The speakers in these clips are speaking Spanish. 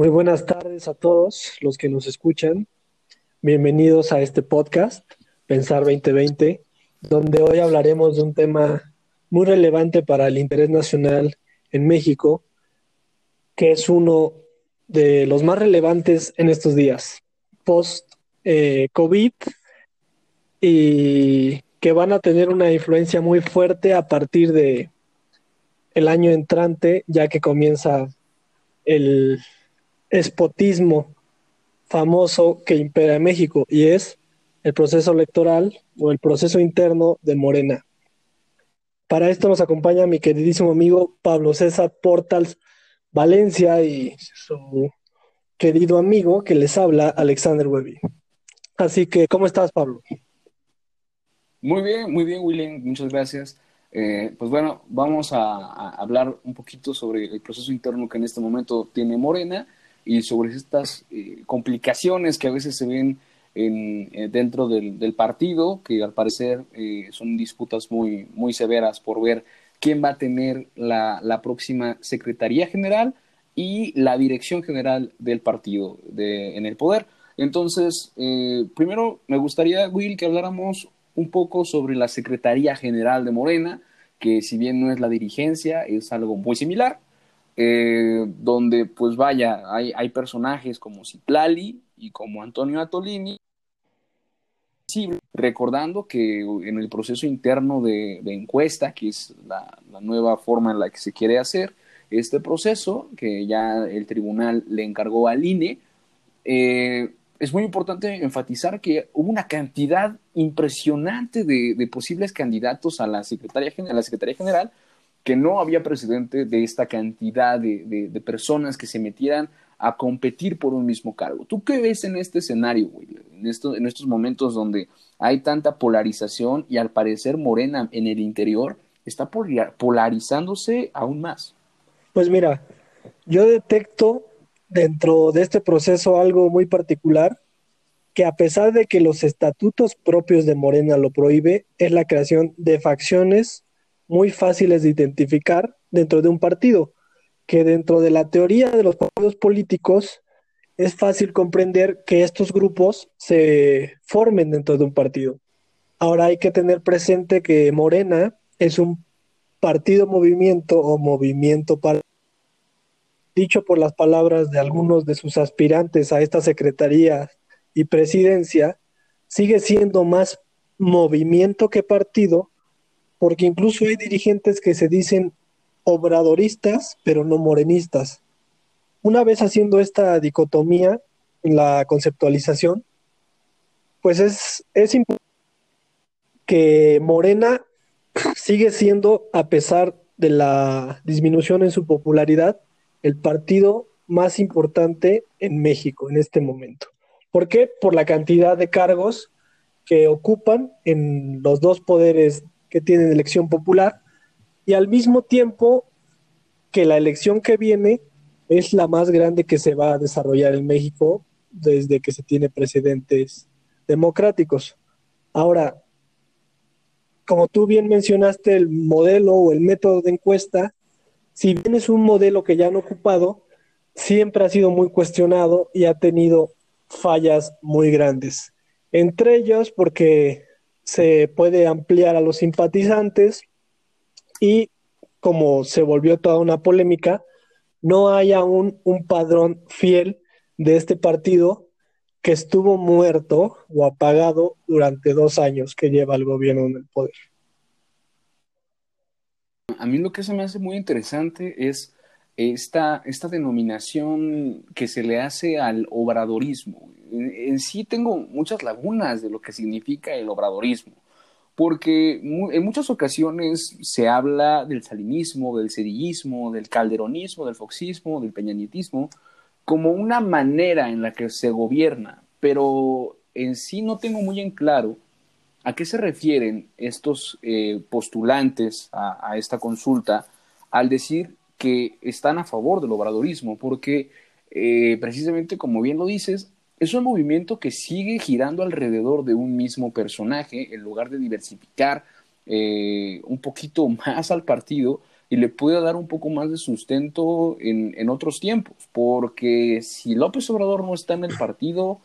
Muy buenas tardes a todos los que nos escuchan. Bienvenidos a este podcast, Pensar 2020, donde hoy hablaremos de un tema muy relevante para el interés nacional en México, que es uno de los más relevantes en estos días, post-COVID, eh, y que van a tener una influencia muy fuerte a partir de el año entrante, ya que comienza el espotismo famoso que impera en México y es el proceso electoral o el proceso interno de Morena. Para esto nos acompaña mi queridísimo amigo Pablo César Portals Valencia y su querido amigo que les habla, Alexander Webby. Así que, ¿cómo estás, Pablo? Muy bien, muy bien, William, muchas gracias. Eh, pues bueno, vamos a, hablar un poquito sobre el proceso interno que en este momento tiene Morena y sobre estas eh, complicaciones que a veces se ven en, eh, dentro del, partido, que al parecer eh, son disputas muy, muy severas por ver quién va a tener la, la próxima Secretaría General y la dirección general del partido de, en el poder. Entonces, primero me gustaría, Will, que habláramos un poco sobre la Secretaría General de Morena, que si bien no es la dirigencia, es algo muy similar, eh, donde pues vaya, hay, hay, personajes como Citlali y como Antonio Atolini, recordando que en el proceso interno de, encuesta, que es la, nueva forma en la que se quiere hacer este proceso, que ya el tribunal le encargó al INE, eh, es muy importante enfatizar que hubo una cantidad impresionante de, posibles candidatos a la, Secretaría, a la Secretaría General, que no había precedente de esta cantidad de, personas que se metieran a competir por un mismo cargo. ¿Tú qué ves en este escenario, En, en estos momentos donde hay tanta polarización y al parecer Morena en el interior está polarizándose aún más? Pues mira, yo detecto dentro de este proceso algo muy particular que a pesar de que los estatutos propios de Morena lo prohíbe, es la creación de facciones muy fáciles de identificar dentro de un partido, que dentro de la teoría de los partidos políticos es fácil comprender que estos grupos se formen dentro de un partido. Ahora hay que tener presente que Morena es un partido movimiento o movimiento para dicho por las palabras de algunos de sus aspirantes a esta secretaría y presidencia, sigue siendo más movimiento que partido porque incluso hay dirigentes que se dicen obradoristas, pero no morenistas. Una vez haciendo esta dicotomía en la conceptualización, pues es, es importante que Morena sigue siendo, a pesar de la disminución en su popularidad, el partido más importante en México en este momento. ¿Por qué? Por la cantidad de cargos que ocupan en los dos poderes que tienen elección popular y al mismo tiempo que la elección que viene es la más grande que se va a desarrollar en México desde que se tiene precedentes democráticos. Ahora, como tú bien mencionaste, el modelo o el método de encuesta, si bien es un modelo que ya han ocupado, siempre ha sido muy cuestionado y ha tenido fallas muy grandes. Entre ellos porque se puede ampliar a los simpatizantes y como se volvió toda una polémica, no hay aún un padrón fiel de este partido que estuvo muerto o apagado durante dos años que lleva el gobierno en el poder. A mí lo que se me hace muy interesante es esta, esta denominación que se le hace al obradorismo. En, sí tengo muchas lagunas de lo que significa el obradorismo, porque en muchas ocasiones se habla del salinismo, del cedillismo, del calderonismo, del foxismo, del peñanietismo, como una manera en la que se gobierna, pero en sí no tengo muy en claro a qué se refieren estos eh, postulantes a esta consulta al decir que están a favor del obradorismo, porque eh, precisamente como bien lo dices, es un movimiento que sigue girando alrededor de un mismo personaje, en lugar de diversificar eh, un poquito más al partido, y le pueda dar un poco más de sustento en, en otros tiempos, porque si López Obrador no está en el partido,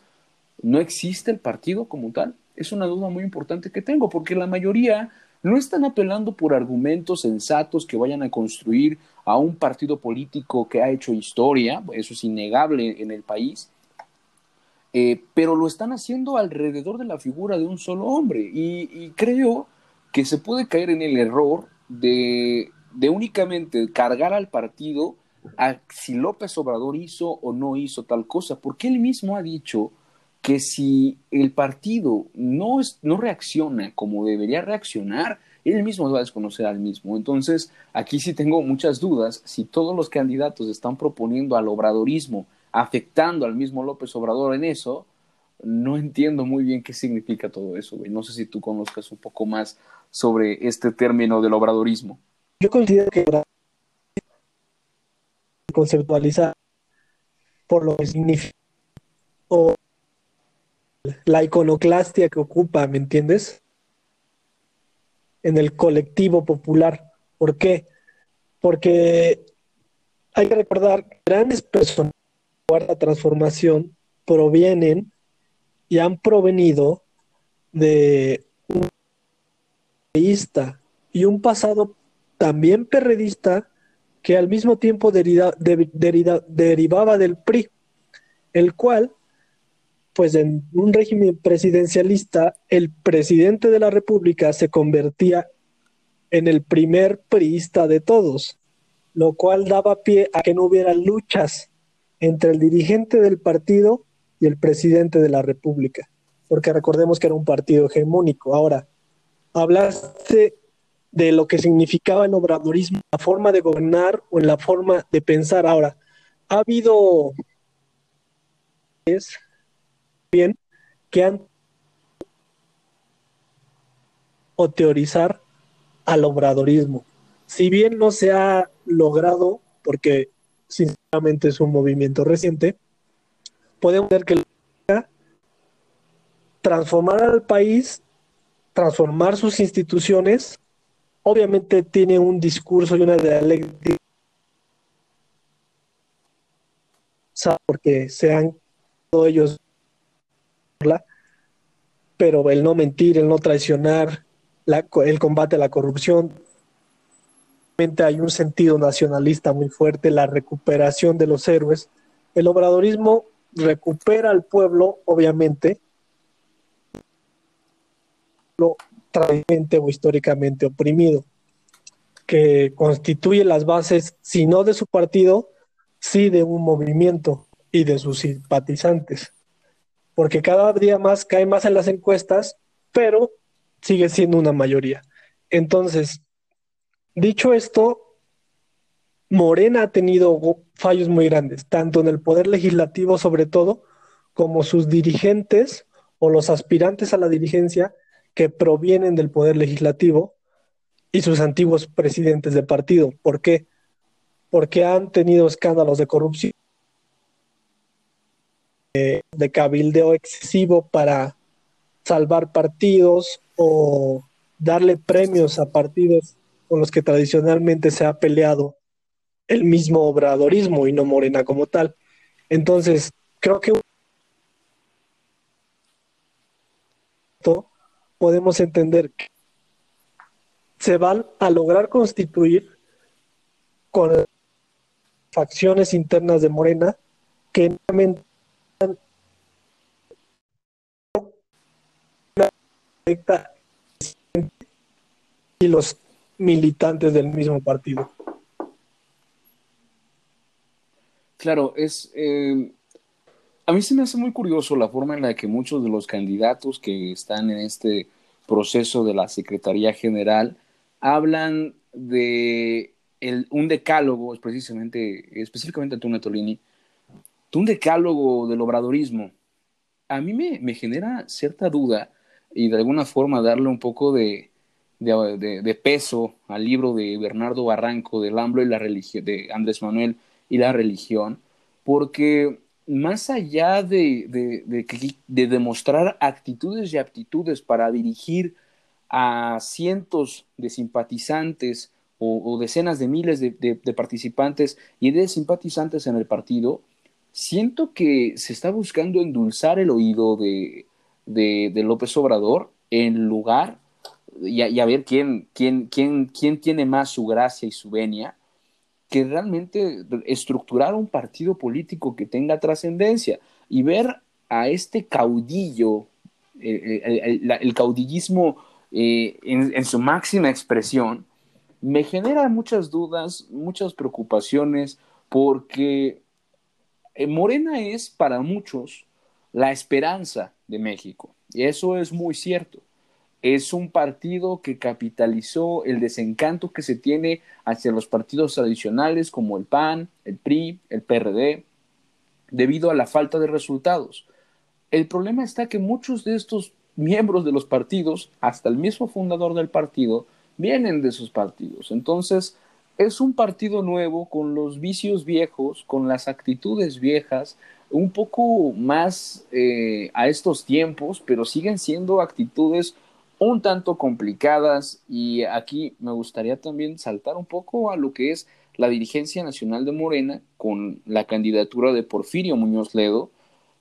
no existe el partido como tal. Es una duda muy importante que tengo, porque la mayoría no están apelando por argumentos sensatos que vayan a construir a un partido político que ha hecho historia, eso es innegable en el país, eh, pero lo están haciendo alrededor de la figura de un solo hombre. Y, creo que se puede caer en el error de, de, únicamente cargar al partido a si López Obrador hizo o no hizo tal cosa, porque él mismo ha dicho que si el partido no, es, no reacciona como debería reaccionar, él mismo va a desconocer al mismo. Entonces, aquí sí tengo muchas dudas si todos los candidatos están proponiendo al obradorismo, afectando al mismo López Obrador en eso, no entiendo muy bien qué significa todo eso, No sé si tú conozcas un poco más sobre este término del obradorismo. Yo considero que conceptualizar por lo que significa o la iconoclastia que ocupa, ¿me entiendes? En el colectivo popular. ¿Por qué? Porque hay que recordar que grandes personas de la transformación provienen y han provenido de un perredista y un pasado también perredista que al mismo tiempo derivaba del PRI, el cual pues en un régimen presidencialista, el presidente de la República se convertía en el primer priista de todos, lo cual daba pie a que no hubiera luchas entre el dirigente del partido y el presidente de la República, porque recordemos que era un partido hegemónico. Ahora, hablaste de lo que significaba el obradorismo, la forma de gobernar o en la forma de pensar. Ahora, ha habido que han o teorizar al obradorismo. Si bien no se ha logrado, porque sinceramente es un movimiento reciente, podemos ver que transformar al país, transformar sus instituciones, obviamente tiene un discurso y una dialéctica porque sean todos ellos pero el no mentir, el no traicionar, el combate a la corrupción, hay un sentido nacionalista muy fuerte, la recuperación de los héroes. El obradorismo recupera al pueblo, obviamente, lo tradicionalmente o históricamente oprimido, que constituye las bases, si no de su partido, sí de un movimiento y de sus simpatizantes porque cada día más cae más en las encuestas, pero sigue siendo una mayoría. Entonces, dicho esto, Morena ha tenido fallos muy grandes, tanto en el poder legislativo sobre todo, como sus dirigentes o los aspirantes a la dirigencia que provienen del poder legislativo y sus antiguos presidentes de partido. ¿Por qué? Porque han tenido escándalos de corrupción de cabildeo excesivo para salvar partidos o darle premios a partidos con los que tradicionalmente se ha peleado el mismo obradorismo y no Morena como tal. Entonces, creo que podemos entender que se van a lograr constituir con facciones internas de Morena que realmente y los militantes del mismo partido. Claro, es eh, a mí se me hace muy curioso la forma en la que muchos de los candidatos que están en este proceso de la Secretaría General hablan de un decálogo, precisamente, específicamente tú, Netolini, un decálogo del obradorismo. A mí me, me genera cierta duda y de alguna forma darle un poco de, de, peso al libro de Bernardo Barranco, del AMLO y la religión, de Andrés Manuel y la religión, porque más allá de, de, demostrar actitudes y aptitudes para dirigir a cientos de simpatizantes o, decenas de miles de, participantes y de simpatizantes en el partido, siento que se está buscando endulzar el oído de, López Obrador en lugar y a, ver quién, quién, quién, quién tiene más su gracia y su venia, que realmente estructurar un partido político que tenga trascendencia y ver a este caudillo, el, caudillismo eh, en, su máxima expresión, me genera muchas dudas, muchas preocupaciones, porque eh, Morena es para muchos la esperanza de México, y eso es muy cierto. Es un partido que capitalizó el desencanto que se tiene hacia los partidos tradicionales como el PAN, el PRI, el PRD, debido a la falta de resultados. El problema está que muchos de estos miembros de los partidos, hasta el mismo fundador del partido, vienen de sus partidos. Entonces, es un partido nuevo con los vicios viejos, con las actitudes viejas, un poco más eh, a estos tiempos, pero siguen siendo actitudes un tanto complicadas. Y aquí me gustaría también saltar un poco a lo que es la dirigencia nacional de Morena con la candidatura de Porfirio Muñoz Ledo,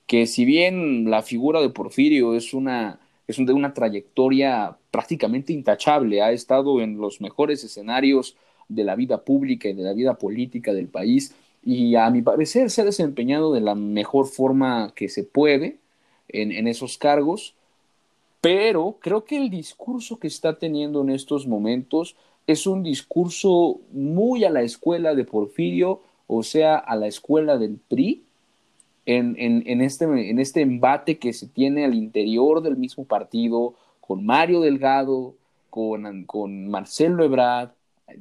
que si bien la figura de Porfirio es una es de una trayectoria prácticamente intachable, ha estado en los mejores escenarios de la vida pública y de la vida política del país y a mi parecer se ha desempeñado de la mejor forma que se puede en, esos cargos, pero creo que el discurso que está teniendo en estos momentos es un discurso muy a la escuela de Porfirio, o sea, a la escuela del PRI, en, este, en este embate que se tiene al interior del mismo partido, con Mario Delgado, con, con Marcelo Ebrard,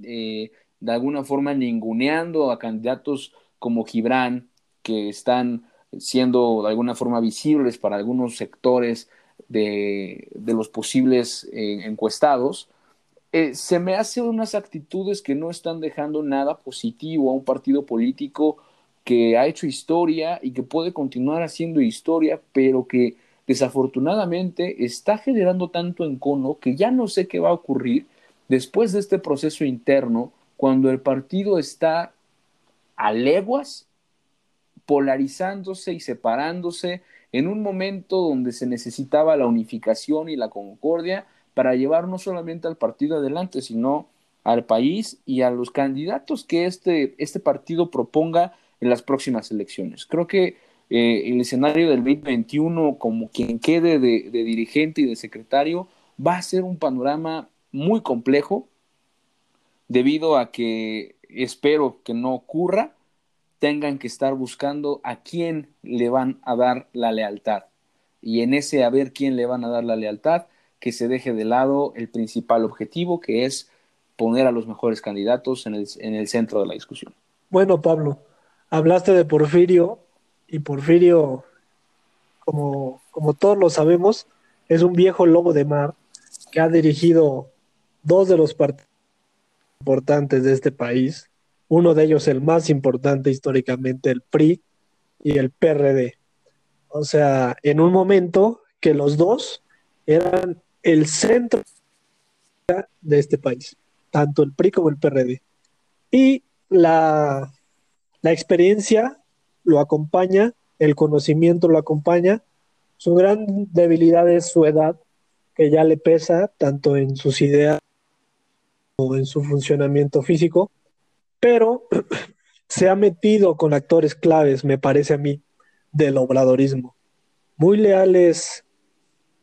eh, de alguna forma ninguneando a candidatos como Gibran, que están siendo de alguna forma visibles para algunos sectores de, los posibles eh, encuestados, eh, se me hace unas actitudes que no están dejando nada positivo a un partido político que ha hecho historia y que puede continuar haciendo historia, pero que desafortunadamente está generando tanto encono que ya no sé qué va a ocurrir después de este proceso interno, cuando el partido está a leguas, polarizándose y separándose en un momento donde se necesitaba la unificación y la concordia para llevar no solamente al partido adelante, sino al país y a los candidatos que este, este partido proponga en las próximas elecciones. Creo que eh, el escenario del 2021, como quien quede de, dirigente y de secretario, va a ser un panorama muy complejo, debido a que espero que no ocurra, tengan que estar buscando a quién le van a dar la lealtad. Y en ese a ver quién le van a dar la lealtad, que se deje de lado el principal objetivo, que es poner a los mejores candidatos en el, en el centro de la discusión. Bueno, Pablo, hablaste de Porfirio y Porfirio, como, como todos lo sabemos, es un viejo lobo de mar que ha dirigido dos de los partidos importantes de este país, uno de ellos el más importante históricamente, el PRI y el PRD. O sea, en un momento que los dos eran el centro de este país, tanto el PRI como el PRD. Y la la experiencia lo acompaña, el conocimiento lo acompaña. Su gran debilidad es su edad, que ya le pesa tanto en sus ideas en su funcionamiento físico, pero se ha metido con actores claves, me parece a mí, del obradorismo, muy leales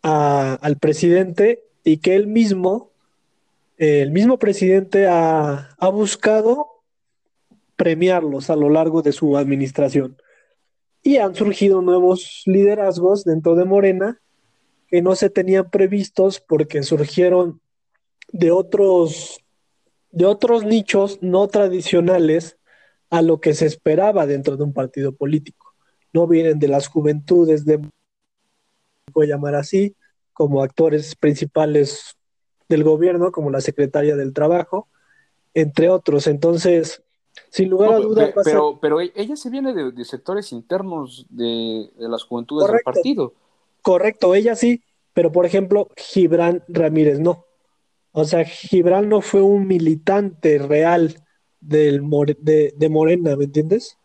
al presidente y que él mismo, el mismo presidente ha, ha buscado premiarlos a lo largo de su administración. Y han surgido nuevos liderazgos dentro de Morena que no se tenían previstos porque surgieron de otros, de otros nichos no tradicionales a lo que se esperaba dentro de un partido político. No vienen de las juventudes de, voy a llamar así, como actores principales del gobierno, como la secretaria del Trabajo, entre otros. Entonces, sin lugar a dudas. pero, pero e-, ella se viene de, sectores internos de, las juventudes del partido. Correcto, ella sí, pero por ejemplo, Gibran Ramírez no. O sea, Gibran no fue un militante real del de, de, Morena, ¿me entiendes?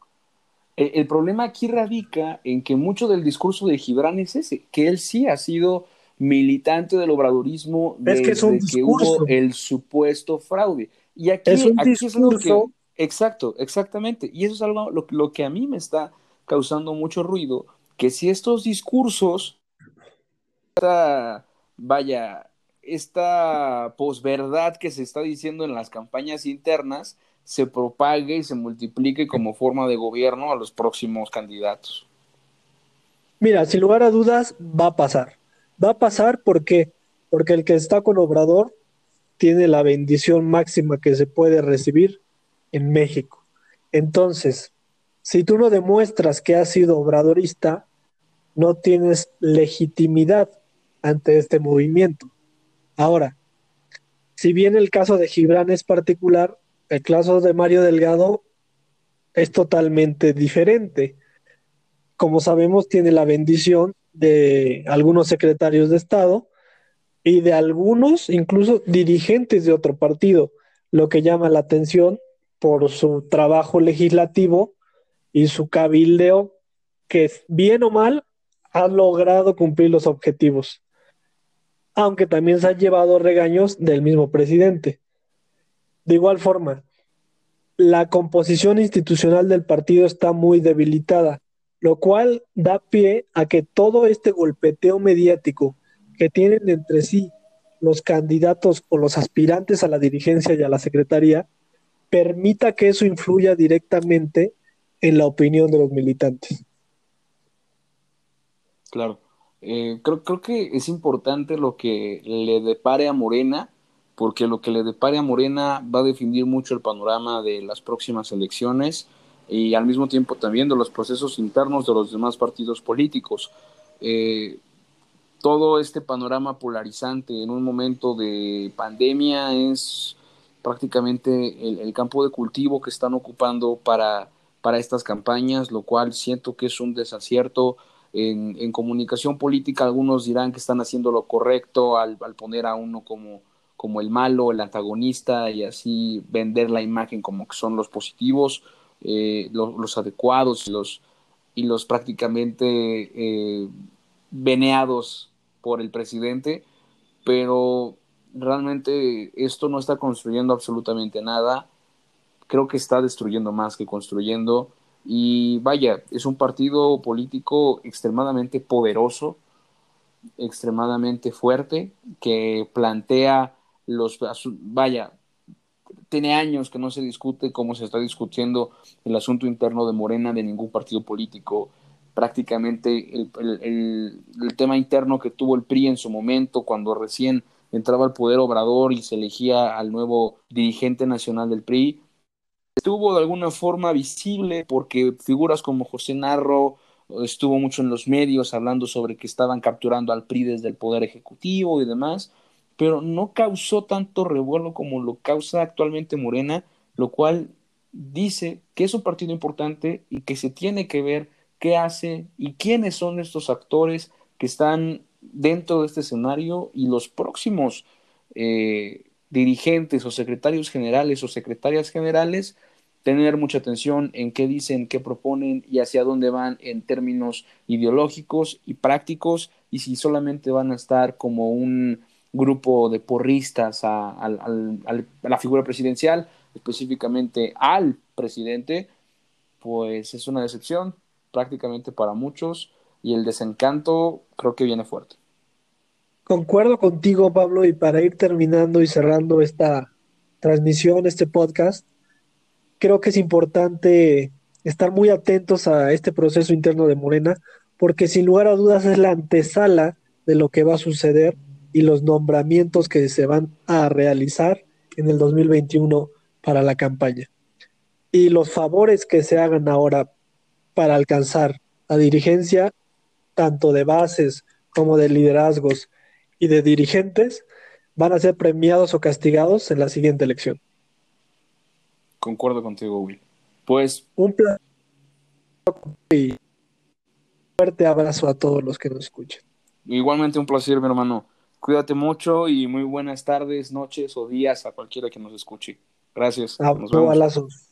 El, el, problema aquí radica en que mucho del discurso de Gibran es ese, que él sí ha sido militante del obradorismo desde que, es un que hubo el supuesto fraude. Y aquí es, un aquí discurso... es lo que... Exacto, exactamente. Y eso es algo lo, lo que a mí me está causando mucho ruido, que si estos discursos, vaya, esta posverdad que se está diciendo en las campañas internas, se propague y se multiplique como forma de gobierno a los próximos candidatos. Mira, sin lugar a dudas, va a pasar. Va a pasar porque, porque el que está con Obrador tiene la bendición máxima que se puede recibir en México. Entonces, si tú no demuestras que has sido obradorista, no tienes legitimidad ante este movimiento. Ahora, si bien el caso de Gibran es particular, el caso de Mario Delgado es totalmente diferente. Como sabemos, tiene la bendición de algunos secretarios de Estado y de algunos, incluso dirigentes de otro partido, lo que llama la atención por su trabajo legislativo y su cabildeo, que bien o mal ha logrado cumplir los objetivos, aunque también se han llevado regaños del mismo presidente. De igual forma, la composición institucional del partido está muy debilitada, lo cual da pie a que todo este golpeteo mediático que tienen entre sí los candidatos o los aspirantes a la dirigencia y a la secretaría permita que eso influya directamente en la opinión de los militantes. Claro. Eh, creo, creo que es importante lo que le depare a Morena, porque lo que le depare a Morena va a definir mucho el panorama de las próximas elecciones y al mismo tiempo también de los procesos internos de los demás partidos políticos. Eh, todo este panorama polarizante en un momento de pandemia es prácticamente el, campo de cultivo que están ocupando para para estas campañas, lo cual siento que es un desacierto. En, comunicación política algunos dirán que están haciendo lo correcto al, poner a uno como, como el malo, el antagonista y así vender la imagen como que son los positivos, eh, los, adecuados y los, y los prácticamente eh, veneados por el presidente, pero realmente esto no está construyendo absolutamente nada creo que está destruyendo más que construyendo. Y vaya, es un partido político extremadamente poderoso, extremadamente fuerte, que plantea los... Vaya, tiene años que no se discute como se está discutiendo el asunto interno de Morena de ningún partido político. Prácticamente el, el, el tema interno que tuvo el PRI en su momento, cuando recién entraba al poder Obrador y se elegía al nuevo dirigente nacional del PRI, estuvo de alguna forma visible porque figuras como José Narro estuvo mucho en los medios hablando sobre que estaban capturando al PRI desde el Poder Ejecutivo y demás, pero no causó tanto revuelo como lo causa actualmente Morena, lo cual dice que es un partido importante y que se tiene que ver qué hace y quiénes son estos actores que están dentro de este escenario y los próximos eh, dirigentes o secretarios generales o secretarias generales tener mucha atención en qué dicen, qué proponen y hacia dónde van en términos ideológicos y prácticos y si solamente van a estar como un grupo de porristas a, la figura presidencial, específicamente al presidente, pues es una decepción prácticamente para muchos y el desencanto creo que viene fuerte. Concuerdo contigo, Pablo, y para ir terminando y cerrando esta transmisión, este podcast, creo que es importante estar muy atentos a este proceso interno de Morena, porque sin lugar a dudas es la antesala de lo que va a suceder y los nombramientos que se van a realizar en el 2021 para la campaña. Y los favores que se hagan ahora para alcanzar a dirigencia, tanto de bases como de liderazgos y de dirigentes, van a ser premiados o castigados en la siguiente elección. Concuerdo contigo, Will. Pues. Un placer y fuerte abrazo a todos los que nos escuchan. Igualmente un placer, mi hermano. Cuídate mucho y muy buenas tardes, noches o días a cualquiera que nos escuche. Gracias. A, nos vemos. balazos.